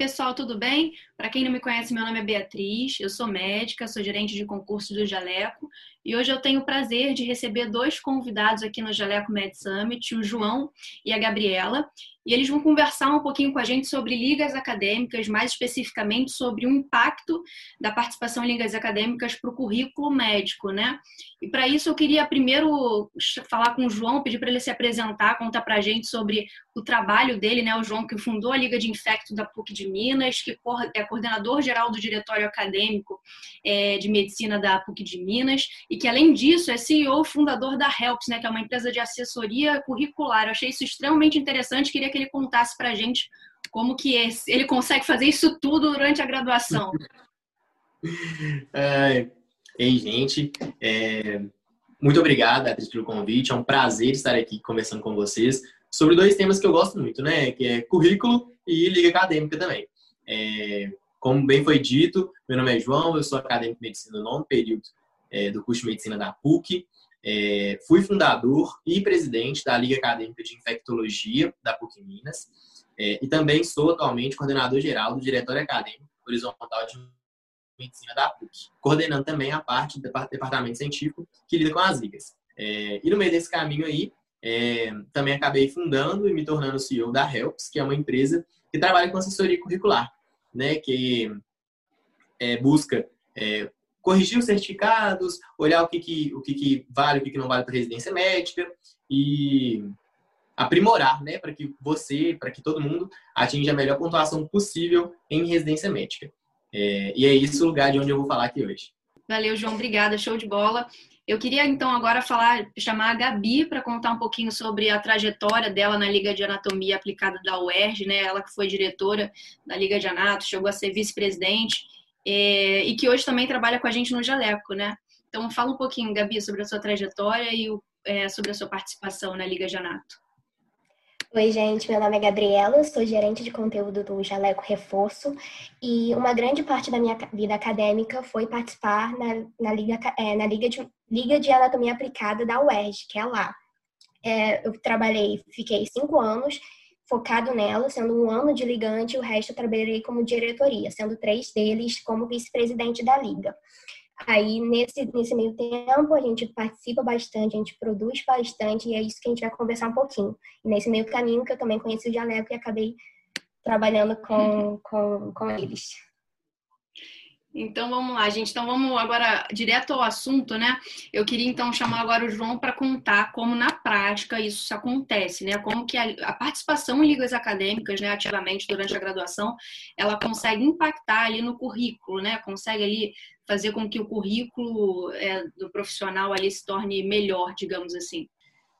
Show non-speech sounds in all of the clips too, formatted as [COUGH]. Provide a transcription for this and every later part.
pessoal, tudo bem? Para quem não me conhece, meu nome é Beatriz, eu sou médica, sou gerente de concurso do Jaleco e hoje eu tenho o prazer de receber dois convidados aqui no Jaleco Med Summit, o João e a Gabriela, e eles vão conversar um pouquinho com a gente sobre ligas acadêmicas, mais especificamente sobre o impacto da participação em ligas acadêmicas para o currículo médico, né? E para isso eu queria primeiro falar com o João, pedir para ele se apresentar, contar para a gente sobre o trabalho dele, né? O João que fundou a Liga de Infecto da PUC de Minas, que é coordenador geral do Diretório Acadêmico é, de Medicina da PUC de Minas e que além disso é CEO fundador da Helps, né? Que é uma empresa de assessoria curricular. Eu achei isso extremamente interessante, queria que ele contasse para a gente como que ele consegue fazer isso tudo durante a graduação. [LAUGHS] é, ei, gente, é, muito obrigado, Beatriz, pelo convite. É um prazer estar aqui conversando com vocês sobre dois temas que eu gosto muito, né? Que é currículo e liga acadêmica também. É, como bem foi dito, meu nome é João, eu sou acadêmico de medicina no nono período é, do curso de medicina da PUC. É, fui fundador e presidente da Liga Acadêmica de Infectologia da PUC Minas é, e também sou atualmente coordenador geral do Diretório Acadêmico Horizontal de Medicina da PUC, coordenando também a parte do departamento científico que lida com as ligas. É, e no meio desse caminho aí, é, também acabei fundando e me tornando CEO da Helps, que é uma empresa que trabalha com assessoria curricular, né, que é, busca é, corrigir os certificados, olhar o que, que, o que, que vale, o que, que não vale para residência médica e aprimorar, né, para que você, para que todo mundo atinja a melhor pontuação possível em residência médica. É, e é esse o lugar de onde eu vou falar aqui hoje. Valeu, João, obrigada, show de bola. Eu queria então agora falar, chamar a Gabi para contar um pouquinho sobre a trajetória dela na Liga de Anatomia aplicada da UERJ, né? Ela que foi diretora da Liga de Anato, chegou a ser vice-presidente é, e que hoje também trabalha com a gente no Jaleco, né? Então fala um pouquinho, Gabi, sobre a sua trajetória e o, é, sobre a sua participação na Liga de Anato. Oi, gente, meu nome é Gabriela, sou gerente de conteúdo do Jaleco Reforço e uma grande parte da minha vida acadêmica foi participar na, na, Liga, é, na Liga, de, Liga de Anatomia Aplicada da UERJ, que é lá. É, eu trabalhei, fiquei cinco anos focado nela, sendo um ano de ligante o resto eu trabalhei como diretoria, sendo três deles como vice-presidente da Liga. Aí, nesse, nesse meio tempo, a gente participa bastante, a gente produz bastante, e é isso que a gente vai conversar um pouquinho. E nesse meio caminho que eu também conheci o Jaleco e acabei trabalhando com, com, com eles. Então vamos lá, gente. Então vamos agora direto ao assunto, né? Eu queria então chamar agora o João para contar como na prática isso acontece, né? Como que a, a, participação em ligas acadêmicas, né, ativamente durante a graduação, ela consegue impactar ali no currículo, né? Consegue ali fazer com que o currículo é, do profissional ali se torne melhor, digamos assim.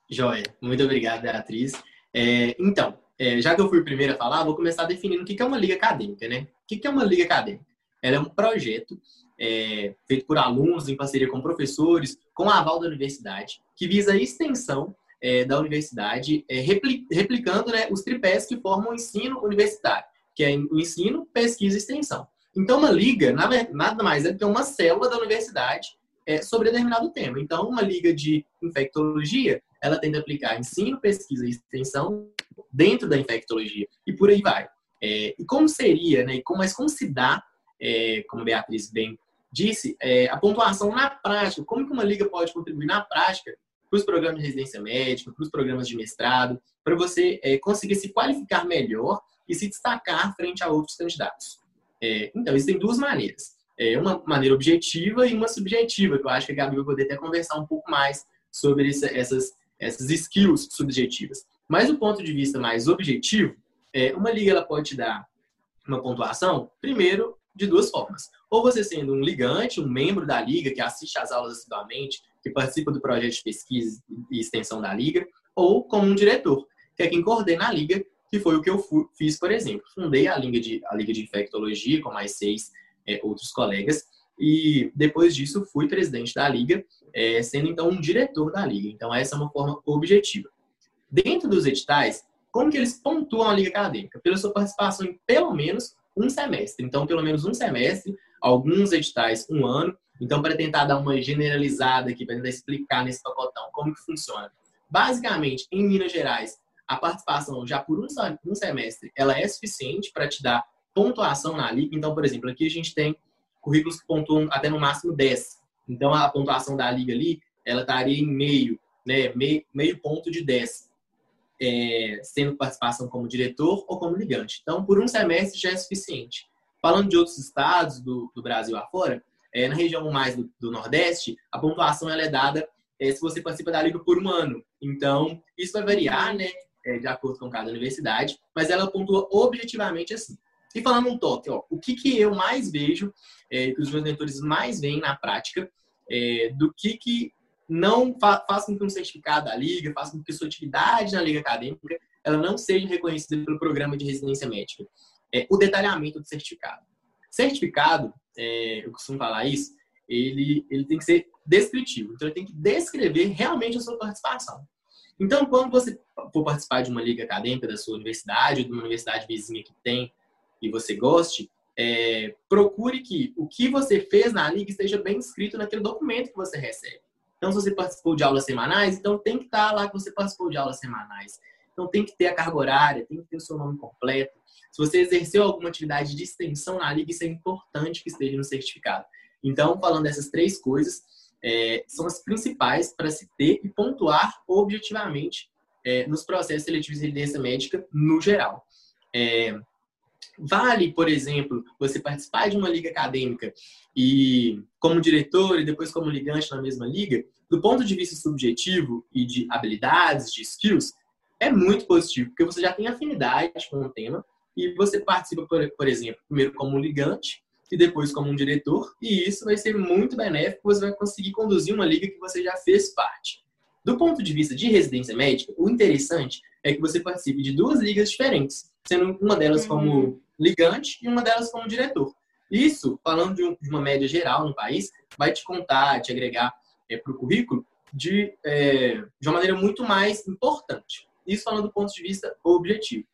Joia, muito obrigado, Beatriz. É, então, é, já que eu fui primeiro a falar, vou começar definindo o que é uma liga acadêmica, né? O que é uma liga acadêmica? Ela é um projeto é, feito por alunos em parceria com professores, com a aval da universidade, que visa a extensão é, da universidade, é, replicando né, os tripés que formam o ensino universitário, que é o ensino, pesquisa e extensão. Então, uma liga nada mais é que uma célula da universidade é, sobre determinado tema. Então, uma liga de infectologia, ela tende a aplicar ensino, pesquisa e extensão dentro da infectologia. E por aí vai. É, e como seria, né? Como, mas como se dá, é, como a Beatriz bem disse, é, a pontuação na prática? Como que uma liga pode contribuir na prática para os programas de residência médica, para os programas de mestrado, para você é, conseguir se qualificar melhor e se destacar frente a outros candidatos? É, então, existem duas maneiras. É, uma maneira objetiva e uma subjetiva, que eu acho que a Gabi vai poder até conversar um pouco mais sobre essa, essas, essas skills subjetivas. Mas do ponto de vista mais objetivo, é, uma liga ela pode te dar uma pontuação, primeiro, de duas formas. Ou você sendo um ligante, um membro da liga que assiste às aulas assiduamente, que participa do projeto de pesquisa e extensão da liga, ou como um diretor, que é quem coordena a liga que foi o que eu fiz, por exemplo. Fundei a Liga de, a Liga de Infectologia com mais seis é, outros colegas e depois disso fui presidente da Liga, é, sendo então um diretor da Liga. Então essa é uma forma objetiva. Dentro dos editais, como que eles pontuam a Liga Acadêmica? Pela sua participação em pelo menos um semestre. Então, pelo menos um semestre, alguns editais um ano. Então, para tentar dar uma generalizada aqui, para tentar explicar nesse pacotão como que funciona. Basicamente, em Minas Gerais, a participação já por um semestre ela é suficiente para te dar pontuação na liga. Então, por exemplo, aqui a gente tem currículos que pontuam até no máximo 10. Então, a pontuação da liga ali, ela estaria em meio, né? Meio, meio ponto de 10. É, sendo participação como diretor ou como ligante. Então, por um semestre já é suficiente. Falando de outros estados do, do Brasil afora, é, na região mais do, do, Nordeste, a pontuação é dada é, se você participa da liga por um ano. Então, isso vai variar, né, é, de acordo com cada universidade, mas ela pontua objetivamente assim. E falando um toque, ó, o que, que eu mais vejo, é, que os meus mentores mais veem na prática, é, do que, que não fa faz com que um certificado da liga, faz com que sua atividade na liga acadêmica, ela não seja reconhecida pelo programa de residência médica. É, o detalhamento do certificado. Certificado, é, eu costumo falar isso, ele, ele tem que ser descritivo. Então, ele tem que descrever realmente a sua participação. Então, quando você for participar de uma liga acadêmica da sua universidade ou de uma universidade vizinha que tem e você goste, é, procure que o que você fez na liga esteja bem escrito naquele documento que você recebe. Então, se você participou de aulas semanais, então tem que estar lá que você participou de aulas semanais. Então, tem que ter a carga horária, tem que ter o seu nome completo. Se você exerceu alguma atividade de extensão na liga, isso é importante que esteja no certificado. Então, falando dessas três coisas, é, são as principais para se ter e pontuar objetivamente é, nos processos seletivos de residência médica no geral. É, vale, por exemplo, você participar de uma liga acadêmica e como diretor e depois como ligante na mesma liga, do ponto de vista subjetivo e de habilidades, de skills, é muito positivo, porque você já tem afinidade com o tema e você participa, por, por exemplo, primeiro como ligante e depois como um diretor, e isso vai ser muito benéfico, você vai conseguir conduzir uma liga que você já fez parte. Do ponto de vista de residência médica, o interessante é que você participe de duas ligas diferentes, sendo uma delas como uhum. ligante e uma delas como diretor. Isso, falando de, um, de uma média geral no país, vai te contar, te agregar é, para o currículo de, é, de uma maneira muito mais importante. Isso falando do ponto de vista objetivo.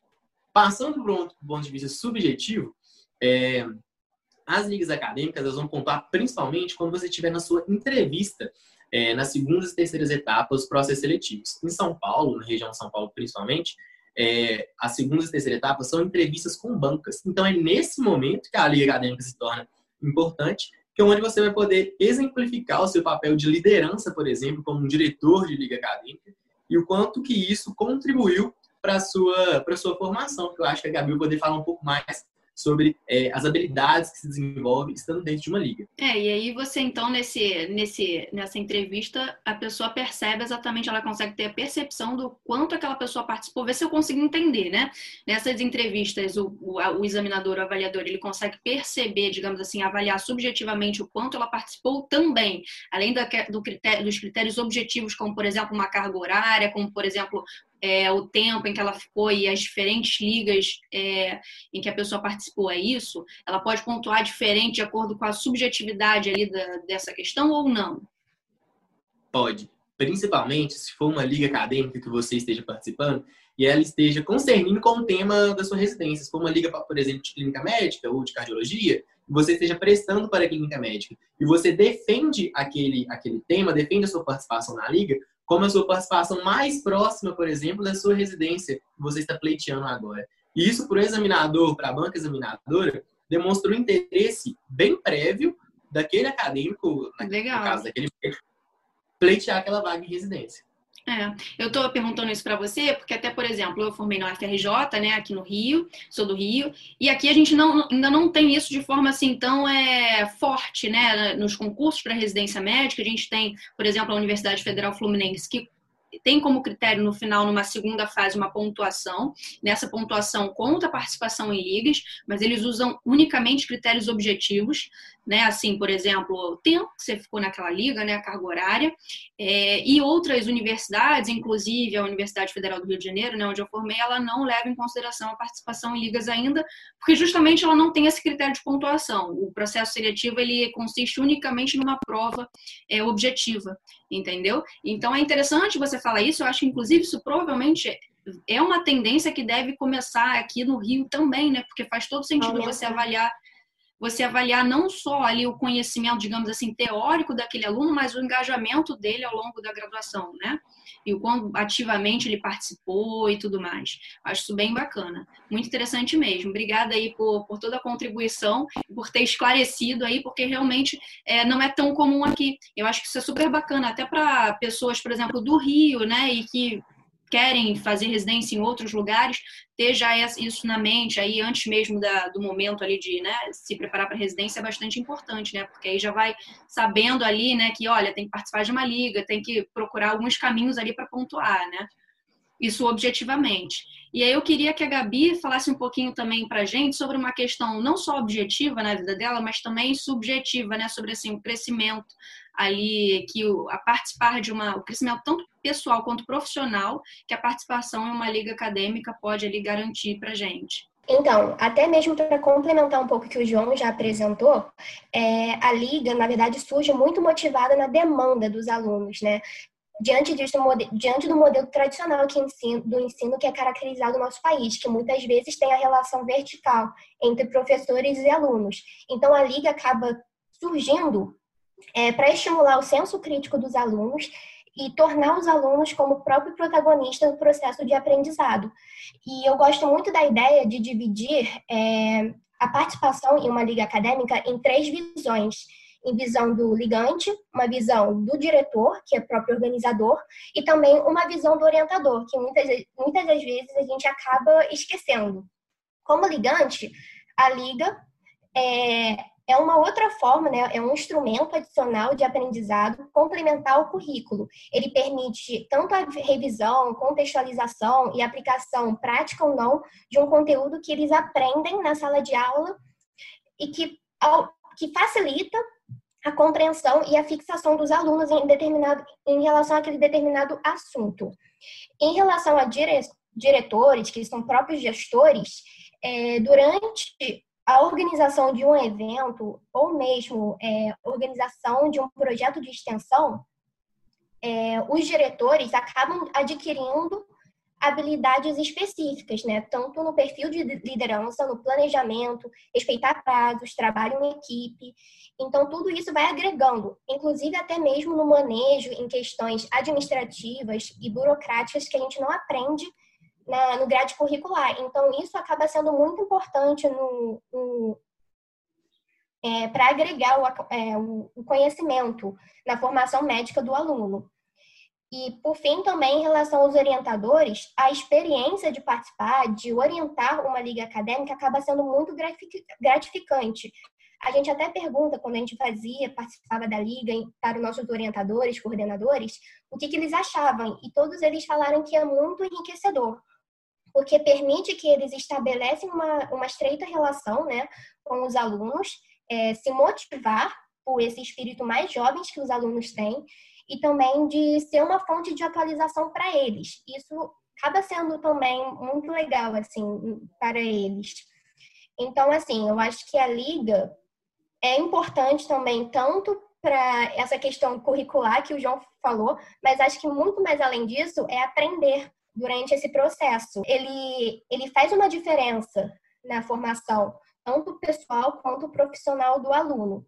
Passando para o ponto de vista subjetivo, é, as ligas acadêmicas elas vão pontuar principalmente quando você estiver na sua entrevista é, nas segundas e terceiras etapas dos processos seletivos. Em São Paulo, na região de São Paulo principalmente, é, as segundas e terceiras etapas são entrevistas com bancas. Então é nesse momento que a liga acadêmica se torna importante, que é onde você vai poder exemplificar o seu papel de liderança, por exemplo, como um diretor de liga acadêmica, e o quanto que isso contribuiu para a sua, sua formação, que eu acho que a Gabi vai poder falar um pouco mais sobre é, as habilidades que se desenvolvem estando dentro de uma liga. É, e aí você então nesse, nesse, nessa entrevista a pessoa percebe exatamente, ela consegue ter a percepção do quanto aquela pessoa participou, ver se eu consigo entender, né? Nessas entrevistas o, o, o examinador, o avaliador, ele consegue perceber, digamos assim, avaliar subjetivamente o quanto ela participou também, além da, do critério, dos critérios objetivos, como por exemplo uma carga horária, como por exemplo é, o tempo em que ela ficou e as diferentes ligas é, em que a pessoa participou, é isso? Ela pode pontuar diferente de acordo com a subjetividade ali da, dessa questão ou não? Pode. Principalmente se for uma liga acadêmica que você esteja participando e ela esteja concernindo com o tema da sua residência. Se for uma liga, por exemplo, de clínica médica ou de cardiologia, você esteja prestando para a clínica médica e você defende aquele, aquele tema, defende a sua participação na liga, como a sua participação mais próxima, por exemplo, da sua residência que você está pleiteando agora. E isso, para o examinador, para a banca examinadora, demonstra um interesse bem prévio daquele acadêmico, Legal. no caso daquele médico, pleitear aquela vaga em residência. É, eu estou perguntando isso para você porque até, por exemplo, eu formei na UFRJ, né, aqui no Rio, sou do Rio, e aqui a gente não, ainda não tem isso de forma assim tão é, forte, né, nos concursos para residência médica. A gente tem, por exemplo, a Universidade Federal Fluminense, que tem como critério no final, numa segunda fase, uma pontuação. Nessa pontuação conta a participação em ligas, mas eles usam unicamente critérios objetivos, né? Assim, por exemplo, o tempo que você ficou naquela liga, né? A carga horária. É, e outras universidades, inclusive a Universidade Federal do Rio de Janeiro, né? Onde eu formei, ela não leva em consideração a participação em ligas ainda, porque justamente ela não tem esse critério de pontuação. O processo seletivo, ele consiste unicamente numa prova é, objetiva, entendeu? Então, é interessante você falar isso. Eu acho que, inclusive, isso provavelmente é uma tendência que deve começar aqui no Rio também, né? Porque faz todo sentido você avaliar você avaliar não só ali o conhecimento, digamos assim, teórico daquele aluno, mas o engajamento dele ao longo da graduação, né? E o quão ativamente ele participou e tudo mais. Acho isso bem bacana. Muito interessante mesmo. Obrigada aí por, por toda a contribuição, por ter esclarecido aí, porque realmente é, não é tão comum aqui. Eu acho que isso é super bacana, até para pessoas, por exemplo, do Rio, né? E que querem fazer residência em outros lugares, ter já isso na mente aí antes mesmo da, do momento ali de né, se preparar para residência é bastante importante, né? Porque aí já vai sabendo ali, né, que olha, tem que participar de uma liga, tem que procurar alguns caminhos ali para pontuar, né? Isso objetivamente. E aí eu queria que a Gabi falasse um pouquinho também para a gente sobre uma questão não só objetiva na vida dela, mas também subjetiva, né? Sobre assim, o crescimento ali, que o, a participar de uma, o crescimento tanto pessoal quanto profissional, que a participação em uma liga acadêmica pode ali garantir para gente. Então, até mesmo para complementar um pouco o que o João já apresentou, é, a liga, na verdade, surge muito motivada na demanda dos alunos, né? diante, disso, diante do modelo tradicional que ensino, do ensino que é caracterizado no nosso país, que muitas vezes tem a relação vertical entre professores e alunos. Então, a Liga acaba surgindo é, para estimular o senso crítico dos alunos e tornar os alunos como próprio protagonista do processo de aprendizado. E eu gosto muito da ideia de dividir é, a participação em uma liga acadêmica em três visões em visão do ligante, uma visão do diretor, que é próprio organizador, e também uma visão do orientador, que muitas, muitas das vezes a gente acaba esquecendo. Como ligante, a liga é, é uma outra forma, né? é um instrumento adicional de aprendizado complementar ao currículo. Ele permite tanto a revisão, contextualização e aplicação prática ou não de um conteúdo que eles aprendem na sala de aula e que, que facilita a compreensão e a fixação dos alunos em, determinado, em relação àquele determinado assunto. Em relação a dire, diretores, que são próprios gestores, é, durante a organização de um evento ou mesmo é, organização de um projeto de extensão, é, os diretores acabam adquirindo habilidades específicas, né? Tanto no perfil de liderança, no planejamento, respeitar prazos, trabalho em equipe. Então, tudo isso vai agregando, inclusive até mesmo no manejo em questões administrativas e burocráticas que a gente não aprende na, no grade curricular. Então, isso acaba sendo muito importante no, no é, para agregar o, é, o conhecimento na formação médica do aluno. E, por fim, também em relação aos orientadores, a experiência de participar, de orientar uma liga acadêmica acaba sendo muito gratificante. A gente até pergunta, quando a gente fazia, participava da liga, para os nossos orientadores, coordenadores, o que, que eles achavam. E todos eles falaram que é muito enriquecedor, porque permite que eles estabelecem uma, uma estreita relação né, com os alunos, é, se motivar por esse espírito mais jovens que os alunos têm, e também de ser uma fonte de atualização para eles. Isso acaba sendo também muito legal, assim, para eles. Então, assim, eu acho que a liga é importante também, tanto para essa questão curricular que o João falou, mas acho que muito mais além disso é aprender durante esse processo. Ele, ele faz uma diferença na formação, tanto pessoal quanto profissional do aluno.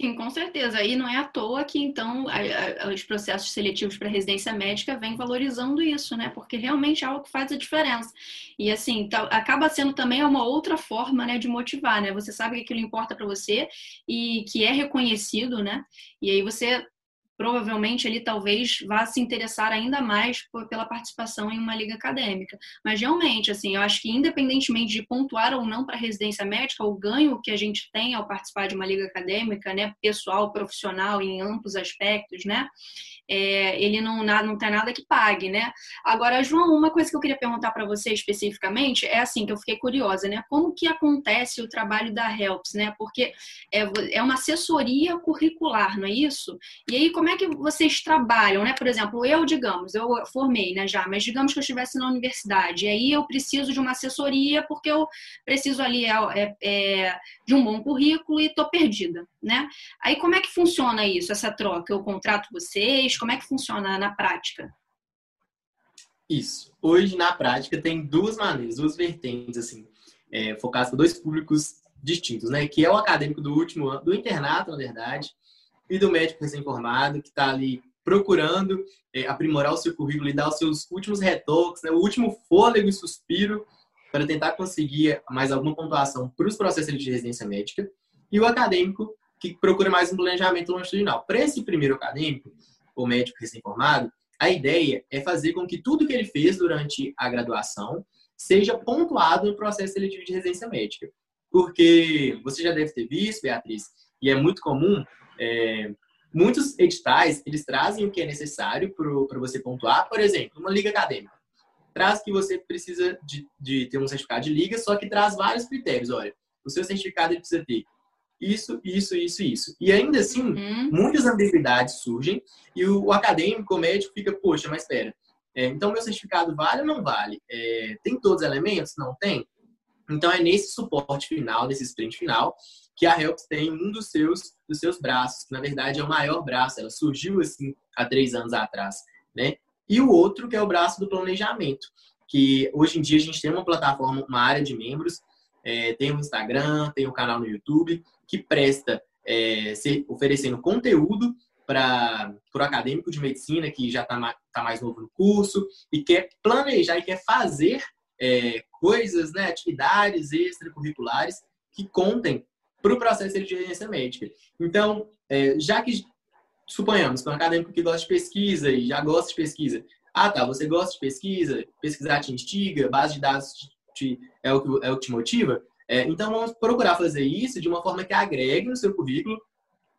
Sim, com certeza. E não é à toa que, então, a, a, os processos seletivos para residência médica vêm valorizando isso, né? Porque realmente é algo que faz a diferença. E, assim, tá, acaba sendo também uma outra forma né, de motivar, né? Você sabe que aquilo importa para você e que é reconhecido, né? E aí você provavelmente ele talvez vá se interessar ainda mais por, pela participação em uma liga acadêmica. Mas realmente, assim, eu acho que independentemente de pontuar ou não para residência médica, o ganho que a gente tem ao participar de uma liga acadêmica, né, pessoal, profissional, em amplos aspectos, né, é, ele não, não tem nada que pague, né? Agora, João, uma coisa que eu queria perguntar para você especificamente é assim, que eu fiquei curiosa, né? Como que acontece o trabalho da HELPS, né? Porque é, é uma assessoria curricular, não é isso? E aí, como é que vocês trabalham, né? Por exemplo, eu, digamos, eu formei, né, já, mas digamos que eu estivesse na universidade, e aí eu preciso de uma assessoria porque eu preciso ali é, é, de um bom currículo e tô perdida, né? Aí, como é que funciona isso, essa troca? Eu contrato vocês, como é que funciona na prática? Isso. Hoje, na prática, tem duas maneiras, duas vertentes, assim, é, focadas para dois públicos distintos, né? Que é o acadêmico do último ano, do internato, na verdade, e do médico recém-formado, que está ali procurando é, aprimorar o seu currículo e dar os seus últimos retoques, né? o último fôlego e suspiro para tentar conseguir mais alguma pontuação para os processos de residência médica, e o acadêmico, que procura mais um planejamento longitudinal. Para esse primeiro acadêmico, o médico recém-formado, a ideia é fazer com que tudo que ele fez durante a graduação seja pontuado no processo seletivo de residência médica. Porque você já deve ter visto, Beatriz, e é muito comum, é, muitos editais, eles trazem o que é necessário para você pontuar. Por exemplo, uma liga acadêmica. Traz que você precisa de, de ter um certificado de liga, só que traz vários critérios. Olha, o seu certificado precisa ter isso, isso, isso, isso. E ainda assim, uhum. muitas ambiguidades surgem e o, o, acadêmico, o médico, fica, poxa, mas espera, é, então meu certificado vale ou não vale? É, tem todos os elementos? Não tem? Então é nesse suporte final, nesse sprint final, que a Helps tem um dos seus, dos seus braços, que na verdade é o maior braço, ela surgiu assim há três anos atrás, né? E o outro que é o braço do planejamento, que hoje em dia a gente tem uma plataforma, uma área de membros, é, tem o um Instagram, tem o um canal no YouTube, que presta é, se, oferecendo conteúdo para o acadêmico de medicina que já está tá mais novo no curso e quer planejar e quer fazer é, coisas, né, atividades extracurriculares que contem para o processo de residência médica. Então, é, já que suponhamos que um acadêmico que gosta de pesquisa e já gosta de pesquisa, ah tá, você gosta de pesquisa, pesquisar te instiga, base de dados te, te, é, o que, é o que te motiva, é, então, vamos procurar fazer isso de uma forma que agregue no seu currículo,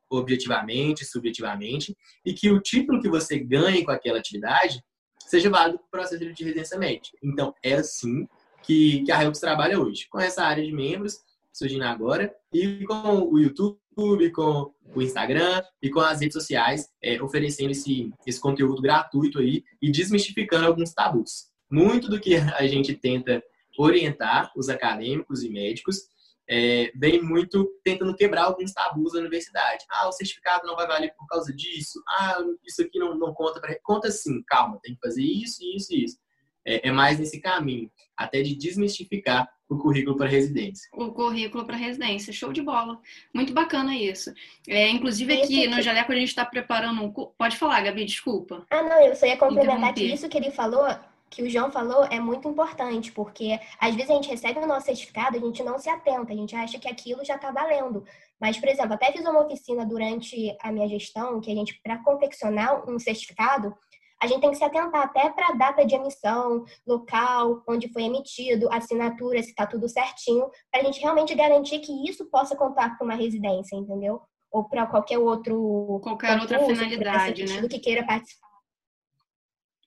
objetivamente, subjetivamente, e que o título que você ganhe com aquela atividade seja válido para o processo de residência médica. Então, é assim que, que a Helps trabalha hoje, com essa área de membros surgindo agora, e com o YouTube, com o Instagram e com as redes sociais, é, oferecendo esse, esse conteúdo gratuito aí e desmistificando alguns tabus. Muito do que a gente tenta orientar os acadêmicos e médicos, é, vem muito tentando quebrar alguns tabus da universidade. Ah, o certificado não vai valer por causa disso. Ah, isso aqui não, não conta para. Conta sim, calma, tem que fazer isso, isso e isso. É, é, mais nesse caminho, até de desmistificar o currículo para residência. O currículo para residência, show de bola. Muito bacana isso. É, inclusive aqui no Jaleco a gente está preparando um. Pode falar, Gabi, desculpa. Ah, não, eu só ia complementar que isso que ele falou que o João falou é muito importante, porque às vezes a gente recebe o nosso certificado, a gente não se atenta, a gente acha que aquilo já está valendo. Mas, por exemplo, até fiz uma oficina durante a minha gestão, que a gente, para confeccionar um certificado, a gente tem que se atentar até para a data de emissão, local, onde foi emitido, assinatura, se está tudo certinho, para a gente realmente garantir que isso possa contar com uma residência, entendeu? Ou para qualquer outro. Qualquer outra finalidade, né? que queira participar.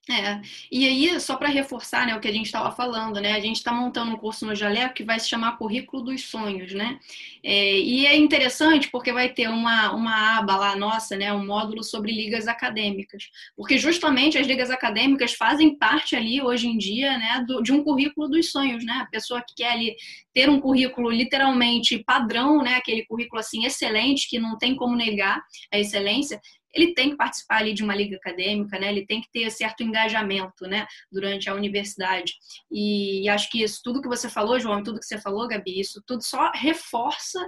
É, e aí, só para reforçar né, o que a gente estava falando, né? A gente está montando um curso no Jaleco que vai se chamar Currículo dos Sonhos, né? É, e é interessante porque vai ter uma, uma aba lá nossa, né? Um módulo sobre ligas acadêmicas. Porque justamente as ligas acadêmicas fazem parte ali, hoje em dia, né, do, de um currículo dos sonhos, né? A pessoa que quer ali ter um currículo literalmente padrão, né? Aquele currículo assim excelente, que não tem como negar a excelência, ele tem que participar ali de uma liga acadêmica, né? Ele tem que ter certo engajamento, né? Durante a universidade. E, acho que isso, tudo que você falou, João, tudo que você falou, Gabi, isso tudo só reforça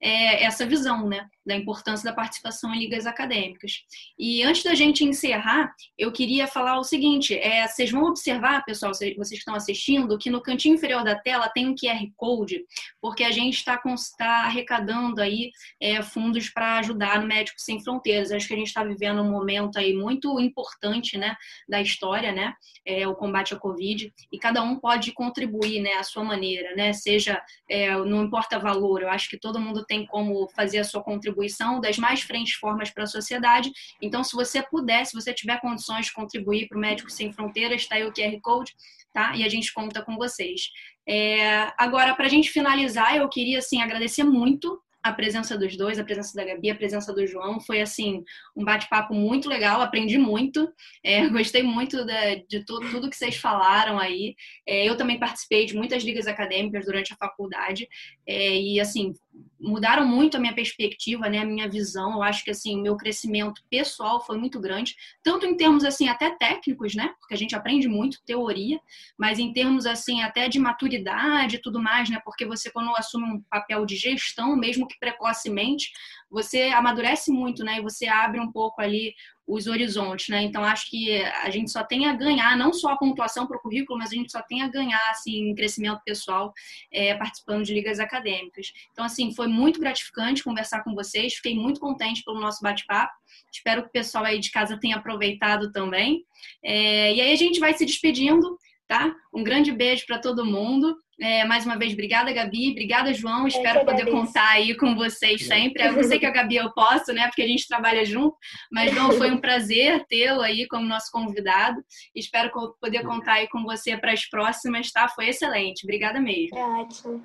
é, essa visão, né, da importância da participação em ligas acadêmicas. E antes da gente encerrar, eu queria falar o seguinte: é, vocês vão observar, pessoal, vocês que estão assistindo, que no cantinho inferior da tela tem um QR Code, porque a gente está tá arrecadando aí é, fundos para ajudar no Médicos Sem Fronteiras. Acho que a gente está vivendo um momento aí muito importante, né, da história, né, é, o combate à Covid, e cada um pode contribuir, né, à sua maneira, né, seja, é, não importa valor, eu acho que todo mundo tem como fazer a sua contribuição das mais frentes formas para a sociedade. Então, se você puder, se você tiver condições de contribuir para o Médicos Sem Fronteiras, está aí o QR Code, tá? E a gente conta com vocês. É, agora, para a gente finalizar, eu queria assim agradecer muito a presença dos dois, a presença da Gabi, a presença do João. Foi, assim, um bate-papo muito legal, aprendi muito, é, [LAUGHS] gostei muito de, tudo, que vocês falaram aí. É, eu também participei de muitas ligas acadêmicas durante a faculdade é, e, assim, mudaram muito a minha perspectiva, né, a minha visão. Eu acho que assim, meu crescimento pessoal foi muito grande, tanto em termos assim até técnicos, né? Porque a gente aprende muito teoria, mas em termos assim até de maturidade e tudo mais, né? Porque você quando assume um papel de gestão, mesmo que precocemente, você amadurece muito, né? E você abre um pouco ali os horizontes, né? Então acho que a gente só tem a ganhar, não só a pontuação para o currículo, mas a gente só tem a ganhar assim em crescimento pessoal é, participando de ligas acadêmicas. Então assim foi muito gratificante conversar com vocês, fiquei muito contente pelo nosso bate-papo. Espero que o pessoal aí de casa tenha aproveitado também. É, e aí a gente vai se despedindo, tá? Um grande beijo para todo mundo. É, mais uma vez, obrigada, Gabi. Obrigada, João. Espero poder contar aí com vocês sempre. Eu sei que a Gabi eu posso, né? Porque a gente trabalha junto. Mas, João, foi um prazer tê-lo aí como nosso convidado. Espero poder contar aí com você para as próximas, tá? Foi excelente. Obrigada mesmo. É ótimo.